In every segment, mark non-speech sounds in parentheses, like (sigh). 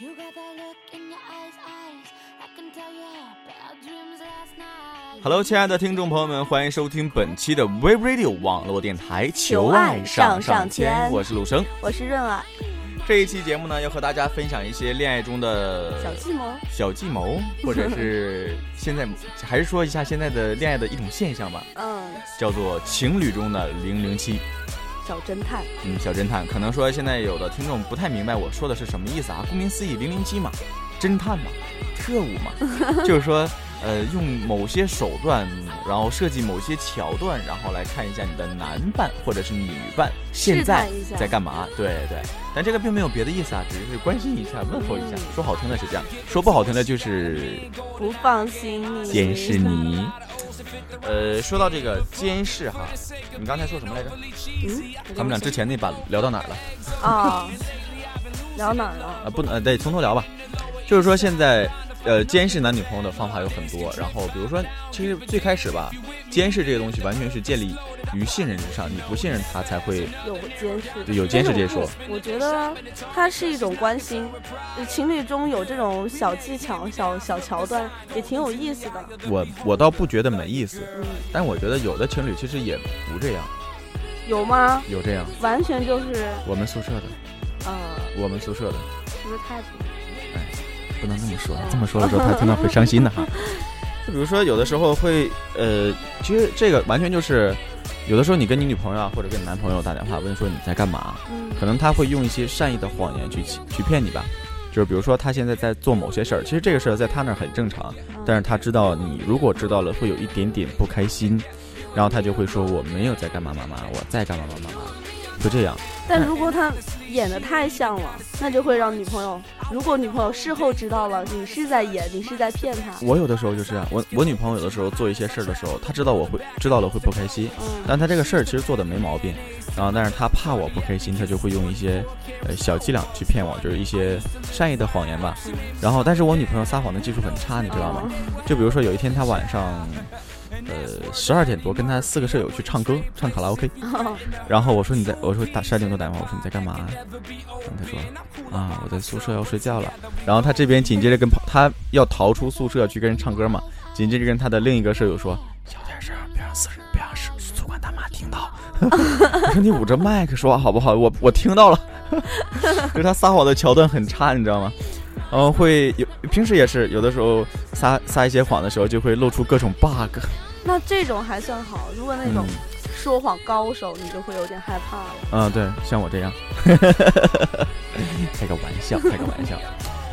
You got that look in your eyes, eyes. I can tell you bad dreams last night. Hello，亲爱的听众朋友们，欢迎收听本期的 We Radio 网络电台《求爱上上签》，我是陆生。我是润儿，这一期节目呢，要和大家分享一些恋爱中的小计谋。小计谋，(laughs) 或者是现在还是说一下现在的恋爱的一种现象吧，嗯，叫做情侣中的零零七。小侦探。嗯，小侦探，可能说现在有的听众不太明白我说的是什么意思啊？顾名思义，零零七嘛，侦探嘛，特务嘛，(laughs) 就是说，呃，用某些手段，然后设计某些桥段，然后来看一下你的男伴或者是女伴现在在干嘛。对对，但这个并没有别的意思啊，只是关心一下，问候一下。说好听的是这样，说不好听的就是不放心你。监视你。呃，说到这个监视哈，你刚才说什么来着？嗯，他们俩之前那版聊到哪儿了？啊，聊哪儿了？啊，不能，呃，得从头聊吧。就是说现在，呃，监视男女朋友的方法有很多。然后比如说，其实最开始吧，监视这个东西完全是建立于信任之上，你不信任他才会有监视，对有监视这一说我我觉得它是一种关心，呃情侣中有这种小技巧、小小桥段，也挺有意思的。我我倒不觉得没意思，嗯，但我觉得有的情侣其实也不这样，有吗？有这样。完全就是，我们宿舍的，呃，我们宿舍的，是不是太不能这么说，这么说了之后他听到会伤心的哈。就比如说有的时候会，呃，其实这个完全就是，有的时候你跟你女朋友啊，或者跟你男朋友打电话问说你在干嘛，嗯可能他会用一些善意的谎言去欺去骗你吧。就是比如说他现在在做某些事儿，其实这个事儿在他那儿很正常，但是他知道你如果知道了会有一点点不开心，然后他就会说我没有在干嘛妈妈，我在干嘛嘛嘛嘛，就这样。但如果他演的太像了，那就会让女朋友，如果女朋友事后知道了你是在演，你是在骗她，我有的时候就是这样，我我女朋友有的时候做一些事儿的时候，她知道我会知道了会不开心，嗯，但她这个事儿其实做的没毛病，然后但是她怕我不开心，她就会用一些呃小伎俩去骗我，就是一些善意的谎言吧。然后但是我女朋友撒谎的技术很差，你知道吗？就比如说有一天她晚上。呃，十二点多跟他四个舍友去唱歌，唱卡拉 OK，(laughs) 然后我说你在，我说打十二点多打电话，我说你在干嘛？然后他说啊，我在宿舍要睡觉了。然后他这边紧接着跟跑，她要逃出宿舍去跟人唱歌嘛，紧接着跟他的另一个舍友说小点声，别让私人，别让宿宿管大妈听到。(laughs) 我说你捂着麦克说话好不好？我我听到了，(laughs) 就是他撒谎的桥段很差，你知道吗？嗯会有平时也是有的时候撒撒一些谎的时候，就会露出各种 bug。那这种还算好，如果那种嗯说谎高手，你就会有点害怕了。嗯，对，像我这样，(laughs) 开个玩笑，开个玩笑。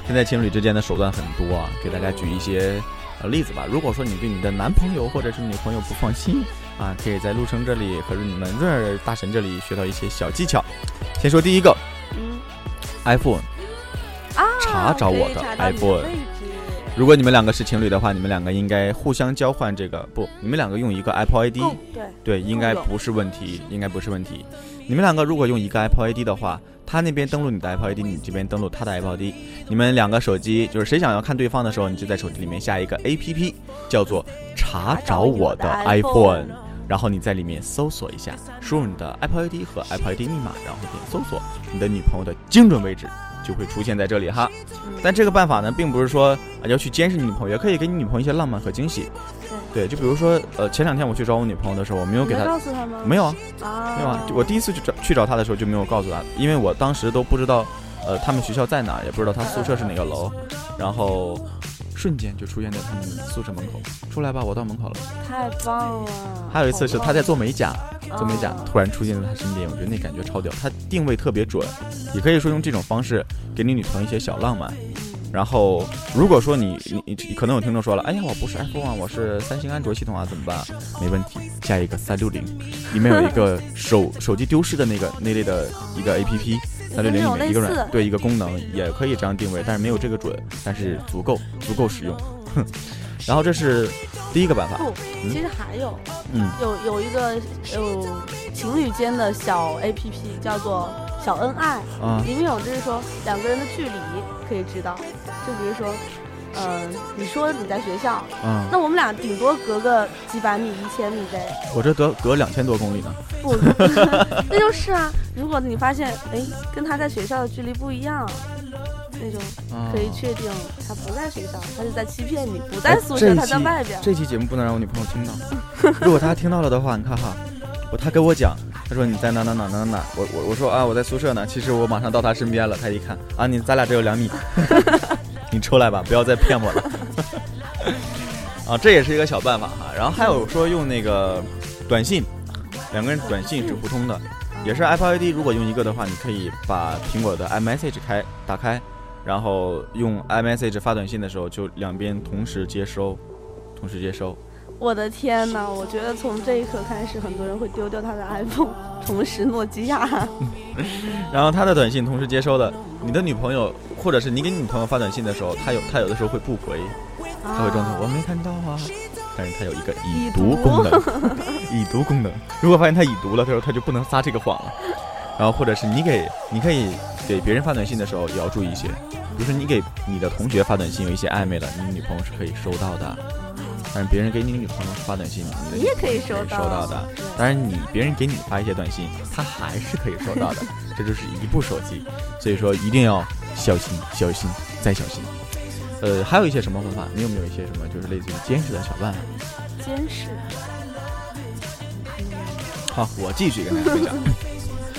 现在情侣之间的手段很多啊，给大家举一些呃例子吧。如果说你对你的男朋友或者是女朋友不放心啊，可以在陆生这里和你们润儿大神这里学到一些小技巧。先说第一个嗯，iPhone。啊，查找我的 iPhone 如果你们两个是情侣的话，你们两个应该互相交换这个不，你们两个用一个 Apple ID，对，对，应该不是问题，应该不是问题。你们两个如果用一个 Apple ID 的话，他那边登录你的 Apple ID，你这边登录他的 Apple ID，你们两个手机就是谁想要看对方的时候，你就在手机里面下一个 APP，叫做查找我的查找我的 iPhone，iPhone。然后你在里面搜索一下，输入你的 Apple ID 和 Apple ID 密码，然后点搜索，你的女朋友的精准位置就会出现在这里哈。嗯但这个办法呢，并不是说啊要去监视你女朋友，也可以给你女朋友一些浪漫和惊喜。对，就比如说，呃，前两天我去找我女朋友的时候，我没有给她，告诉他吗？没有啊，啊，没有啊，我第一次去找去找她的时候就没有告诉她，因为我当时都不知道，呃，他们学校在哪儿，也不知道她宿舍是哪个楼，然后瞬间就出现在他们宿舍门口，出来吧，我到门口了。太棒了。还有一次是他在做美甲，做美甲突然出现在他身边，我觉得那感觉超屌，他定位特别准，也可以说用这种方式给你女朋友一些小浪漫。然后，如果说你你你可能有听众说了，哎呀，我不是 iPhone 啊，我是三星安卓系统啊，怎么办？没问题，下一个三六零，里面有一个手手机丢失的那个那类的一个 APP，三六零里面一个软对一个功能也可以这样定位，但是没有这个准，但是足够足够实用。哼，然后这是第一个办法，不，嗯其实还有嗯，有有一个有情侣间的小 A P P 叫做小恩爱，啊里面有就是说两个人的距离可以知道，就比如说，嗯、你说你在学校，嗯，那我们俩顶多隔个几百米、一千米呗，我这隔隔两千多公里呢。不，(laughs) 那就是啊。如果你发现，哎，跟他在学校的距离不一样，那种啊可以确定他不在学校，他是在欺骗你，不在宿舍，他在外边。这期节目不能让我女朋友听到，(laughs) 如果她听到了的话，你看哈，我她跟我讲，她说你在哪哪哪哪哪哪，我我我说啊我在宿舍呢，其实我马上到她身边了，她一看啊你咱俩只有两米，(laughs) 你出来吧，不要再骗我了。(laughs) 啊，这也是一个小办法哈。然后还有说用那个短信，两个人短信是互通的，也是 Apple ID，如果用一个的话，你可以把苹果的 iMessage 开打开，然后用 iMessage 发短信的时候，就两边同时接收，同时接收。我的天呐，我觉得从这一刻开始，很多人会丢掉他的 iPhone，(laughs) 重拾诺基亚。(laughs) 然后他的短信同时接收了，你的女朋友或者是你给你女朋友发短信的时候，他有他有的时候会不回，他会装作我没看到啊，但是他有一个已读功能，(laughs) 已读功能。如果发现他已读了，他说他就不能撒这个谎了。然后或者是你给你可以给别人发短信的时候也要注意一些，比如说你给你的同学发短信有一些暧昧了，你女朋友是可以收到的。但是别人给你女朋友发短信，你也可以收到收到的。当然你别人给你发一些短信，他还是可以收到的。(laughs) 这就是一部手机，所以说一定要小心、小心再小心。呃，还有一些什么方法？你有没有一些什么就是类似于监视的小办法？监视。好，我继续跟大家分享。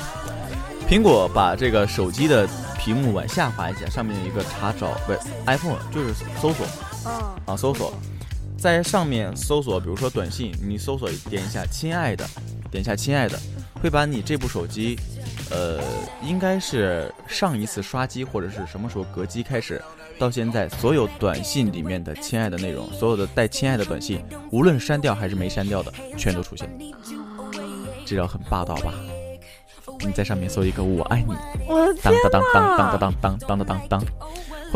(laughs) 苹果把这个手机的屏幕往下滑一下，上面有一个查找，不是 iPhone 就是搜索嗯，啊，搜索，在上面搜索，比如说短信，你搜索点一下“亲爱的”，点一下“亲爱的”，会把你这部手机，呃，应该是上一次刷机或者是什么时候隔机开始，到现在所有短信里面的“亲爱的”内容，所有的带“亲爱的”短信，无论删掉还是没删掉的，全都出现。这招很霸道吧？你在上面搜一个“我爱你我的”，当当当当当！当当当当当当，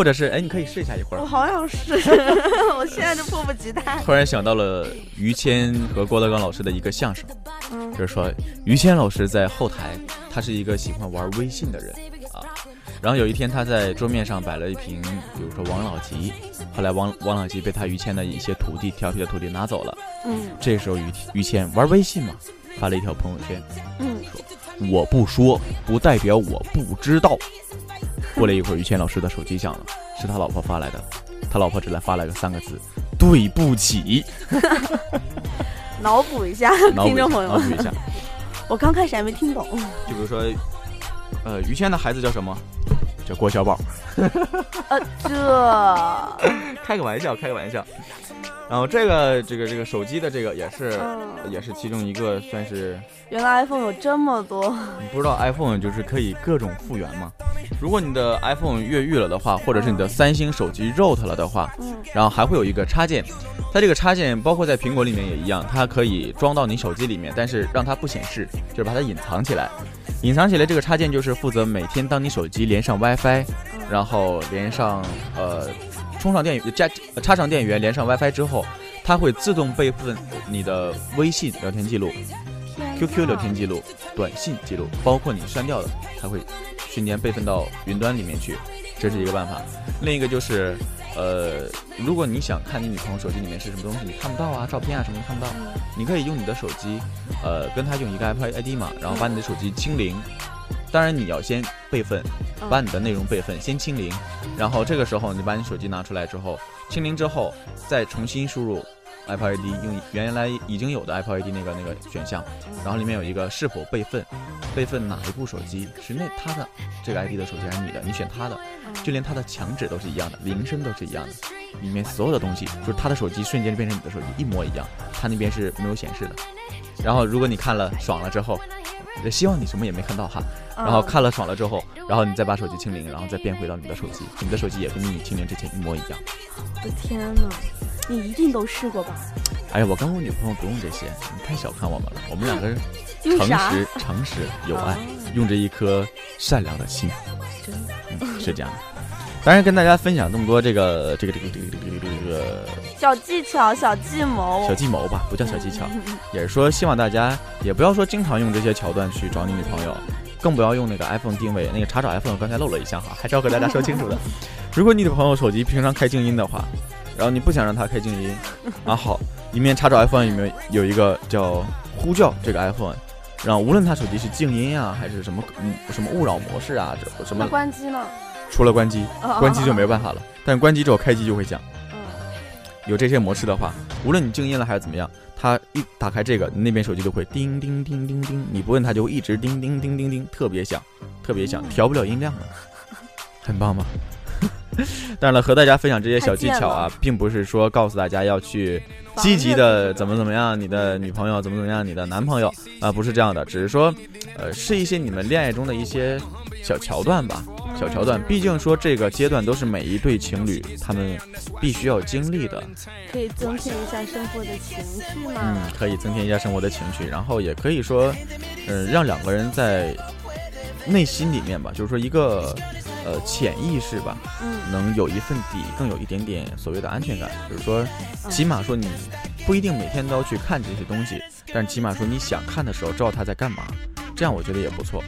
或者是哎，你可以试一下一会儿我。好想试，(laughs) 我现在就迫不及待。突然想到了于谦和郭德纲老师的一个相声，嗯就是说于谦老师在后台，他是一个喜欢玩微信的人啊。然后有一天他在桌面上摆了一瓶，比如说王老吉，后来王王老吉被他于谦的一些徒弟调皮的徒弟拿走了。嗯这时候于于谦玩微信嘛，发了一条朋友圈，嗯，说我不说不代表我不知道。过了一会儿，于谦老师的手机响了，是他老婆发来的，他老婆只来发了个三个字：对不起。脑补一下，听众朋友脑补一下，(laughs) 我刚开始还没听懂。就比如说，呃，于谦的孩子叫什么？叫郭小宝。呃，这，(laughs) 开个玩笑，开个玩笑。然后这个这个这个手机的这个也是、嗯也是其中一个，算是原来 iPhone 有这么多。你不知道 iPhone 就是可以各种复原吗？如果你的 iPhone 越狱了的话，或者是你的三星手机 root 了的话，嗯然后还会有一个插件，它这个插件包括在苹果里面也一样，它可以装到你手机里面，但是让它不显示，就是把它隐藏起来。隐藏起来这个插件就是负责每天当你手机连上 WiFi，然后连上呃充上电源加插上电源连上 WiFi 之后，它会自动备份你的微信聊天记录、QQ 聊天记录、短信记录，包括你删掉的，它会瞬间备份到云端里面去，这是一个办法。另一个就是，呃，如果你想看你女朋友手机里面是什么东西，你看不到啊，照片啊什么你看不到，你可以用你的手机，呃，跟她用一个 Apple ID 嘛，然后把你的手机清零。当然你要先备份，把你的内容备份，先清零，然后这个时候你把你手机拿出来之后，清零之后再重新输入 Apple ID，用原来已经有的 Apple ID 那个那个选项，然后里面有一个是否备份，备份哪一部手机是那他的这个 ID 的手机还是你的，你选他的，就连他的墙纸都是一样的，铃声都是一样的，里面所有的东西就是他的手机瞬间就变成你的手机一模一样，他那边是没有显示的。然后如果你看了爽了之后，希望你什么也没看到哈，然后看了爽了之后，然后你再把手机清零，然后再变回到你的手机，你的手机也跟你清零之前一模一样。我的天呐，你一定都试过吧？哎呀，我跟我女朋友不用这些，你太小看我们了，我们两个人 (laughs) 诚？实、诚实、有爱哦，用着一颗善良的心，真的嗯，是这样的。当然，跟大家分享这么多这个这个这个这个这个这个这个小技巧、小计谋。小计谋吧，不叫小技巧，(laughs) 也是说希望大家也不要说经常用这些桥段去找你女朋友，更不要用那个 iPhone 定位，那个查找 iPhone 刚才漏了一项哈，还是要和大家说清楚的。(laughs) 如果你女朋友手机平常开静音的话，然后你不想让它开静音，啊好，里面查找 iPhone 里面有一个叫呼叫这个 iPhone，然后无论他手机是静音啊，还是什么嗯什么勿扰模式啊，这什那么关机呢？除了关机，哦关机就没办法了。但是关机之后开机就会响。嗯有这些模式的话，无论你静音了还是怎么样，它一打开这个，那边手机就会叮叮叮叮叮，你不问它就会一直叮叮叮叮叮，特别响，特别响，调不了音量了，很棒吧？当然了，和大家分享这些小技巧啊，并不是说告诉大家要去积极的怎么怎么样，你的女朋友怎么怎么样，你的男朋友啊、不是这样的，只是说，呃，是一些你们恋爱中的一些小桥段吧，小桥段。毕竟说这个阶段都是每一对情侣他们必须要经历的，可以增添一下生活的情绪嘛。嗯，可以增添一下生活的情绪，然后也可以说，嗯、让两个人在内心里面吧，就是说一个呃潜意识吧，嗯。能有一份底，更有一点点所谓的安全感，就是说，嗯。起码说你不一定每天都要去看这些东西，但起码说你想看的时候知道他在干嘛，这样我觉得也不错。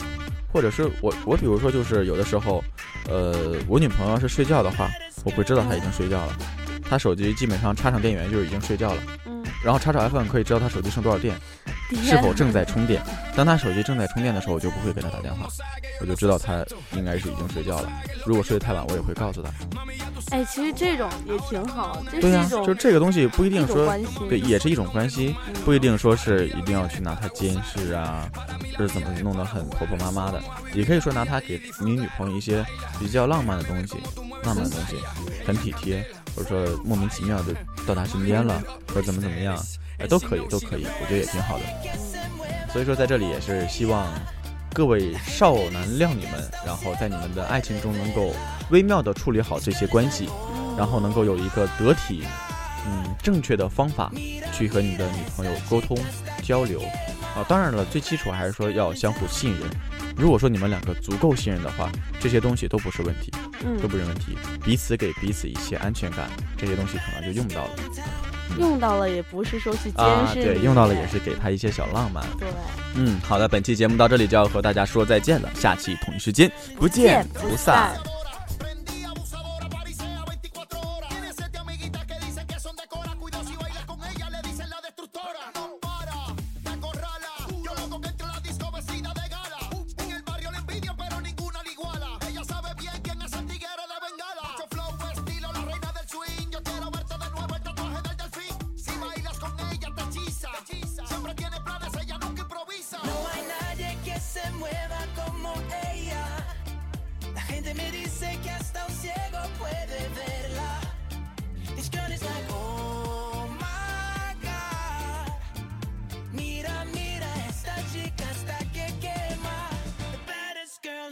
或者是我我比如说就是有的时候，呃，我女朋友要是睡觉的话，我会知道她已经睡觉了，她手机基本上插上电源就是已经睡觉了，嗯，然后插上 iPhone 可以知道她手机剩多少电，是否正在充电。当他手机正在充电的时候，我就不会给他打电话，我就知道他应该是已经睡觉了。如果睡得太晚，我也会告诉他。哎，其实这种也挺好，这是对呀、一种就是这个东西不一定说对，也是一种关系，嗯不一定说是一定要去拿它监视啊，或者怎么弄得很婆婆妈妈的，也可以说拿它给你女朋友一些比较浪漫的东西，浪漫的东西，很体贴，或者说莫名其妙的到他身边了，或者怎么怎么样，哎，都可以，都可以，我觉得也挺好的。所以说在这里也是希望各位少男靓女们，然后在你们的爱情中能够微妙的处理好这些关系。然后能够有一个得体、嗯正确的方法去和你的女朋友沟通交流啊。当然了，最基础还是说要相互信任。如果说你们两个足够信任的话，这些东西都不是问题，嗯都不是问题。彼此给彼此一些安全感，这些东西可能就用不到了用到了也不是说去监啊。视你，对，用到了也是给他一些小浪漫。对，嗯，好的，本期节目到这里就要和大家说再见了，下期同一时间不见不散。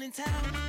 in town.